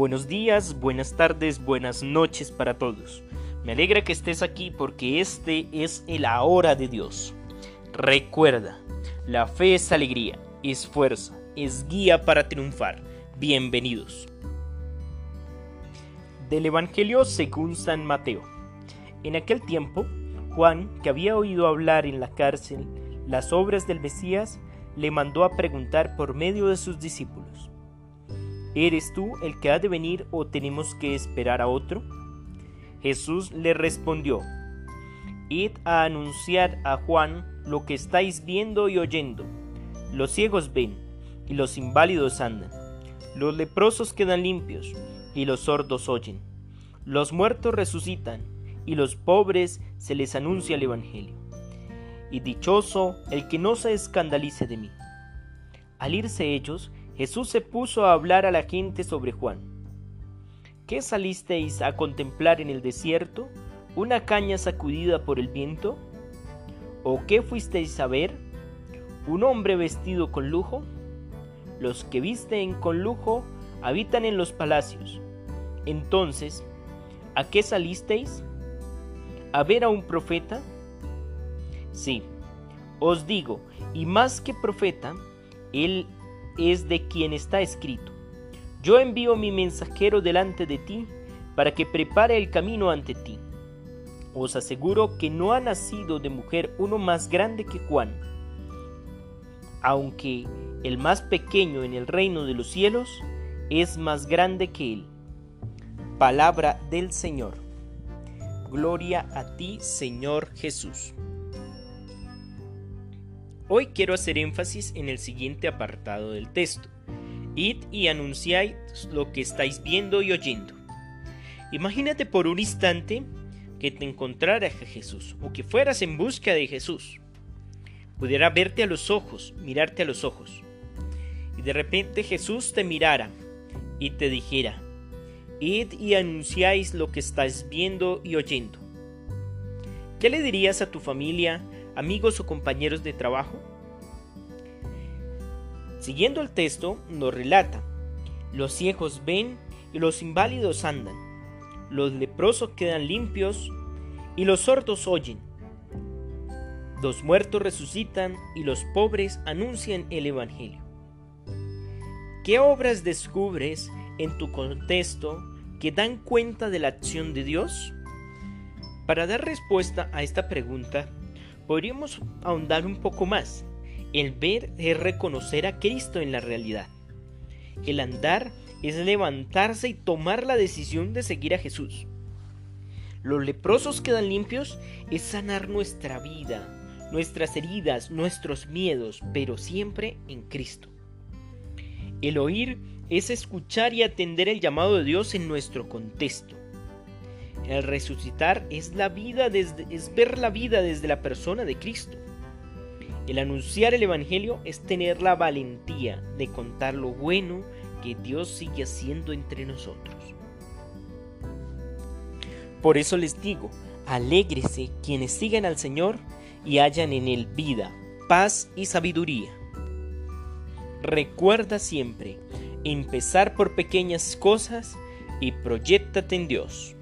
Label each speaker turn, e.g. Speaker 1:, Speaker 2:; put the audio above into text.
Speaker 1: Buenos días, buenas tardes, buenas noches para todos. Me alegra que estés aquí porque este es el ahora de Dios. Recuerda, la fe es alegría, es fuerza, es guía para triunfar. Bienvenidos. Del Evangelio según San Mateo. En aquel tiempo, Juan, que había oído hablar en la cárcel las obras del Mesías, le mandó a preguntar por medio de sus discípulos ¿Eres tú el que ha de venir o tenemos que esperar a otro? Jesús le respondió, Id a anunciar a Juan lo que estáis viendo y oyendo. Los ciegos ven, y los inválidos andan. Los leprosos quedan limpios, y los sordos oyen. Los muertos resucitan, y los pobres se les anuncia el Evangelio. Y dichoso el que no se escandalice de mí. Al irse ellos, Jesús se puso a hablar a la gente sobre Juan. ¿Qué salisteis a contemplar en el desierto? ¿Una caña sacudida por el viento? ¿O qué fuisteis a ver? ¿Un hombre vestido con lujo? Los que visten con lujo habitan en los palacios. Entonces, ¿a qué salisteis? ¿A ver a un profeta? Sí, os digo, y más que profeta, él es de quien está escrito. Yo envío mi mensajero delante de ti para que prepare el camino ante ti. Os aseguro que no ha nacido de mujer uno más grande que Juan, aunque el más pequeño en el reino de los cielos es más grande que él. Palabra del Señor. Gloria a ti, Señor Jesús. Hoy quiero hacer énfasis en el siguiente apartado del texto. Id y anunciáis lo que estáis viendo y oyendo. Imagínate por un instante que te encontraras a Jesús o que fueras en busca de Jesús. Pudiera verte a los ojos, mirarte a los ojos. Y de repente Jesús te mirara y te dijera, Id y anunciáis lo que estáis viendo y oyendo. ¿Qué le dirías a tu familia, amigos o compañeros de trabajo? Siguiendo el texto, nos relata, los ciegos ven y los inválidos andan, los leprosos quedan limpios y los sordos oyen, los muertos resucitan y los pobres anuncian el Evangelio. ¿Qué obras descubres en tu contexto que dan cuenta de la acción de Dios? Para dar respuesta a esta pregunta, podríamos ahondar un poco más. El ver es reconocer a Cristo en la realidad. El andar es levantarse y tomar la decisión de seguir a Jesús. Los leprosos quedan limpios es sanar nuestra vida, nuestras heridas, nuestros miedos, pero siempre en Cristo. El oír es escuchar y atender el llamado de Dios en nuestro contexto. El resucitar es la vida desde, es ver la vida desde la persona de Cristo. El anunciar el Evangelio es tener la valentía de contar lo bueno que Dios sigue haciendo entre nosotros. Por eso les digo, alégrese quienes sigan al Señor y hallan en Él vida, paz y sabiduría. Recuerda siempre empezar por pequeñas cosas y proyectate en Dios.